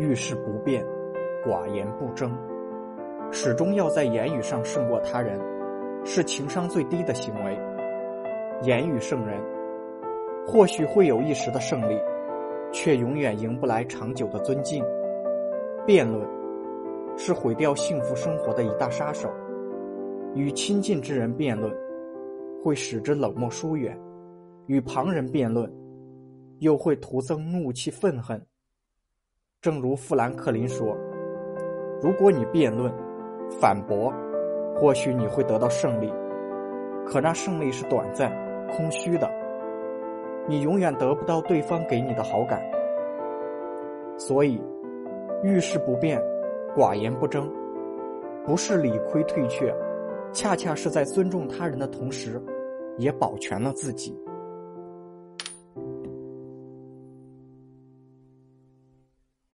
遇事不辩，寡言不争，始终要在言语上胜过他人，是情商最低的行为。言语胜人，或许会有一时的胜利，却永远赢不来长久的尊敬。辩论，是毁掉幸福生活的一大杀手。与亲近之人辩论，会使之冷漠疏远；与旁人辩论，又会徒增怒气愤恨。正如富兰克林说：“如果你辩论、反驳，或许你会得到胜利，可那胜利是短暂、空虚的，你永远得不到对方给你的好感。所以，遇事不辩，寡言不争，不是理亏退却。”恰恰是在尊重他人的同时，也保全了自己。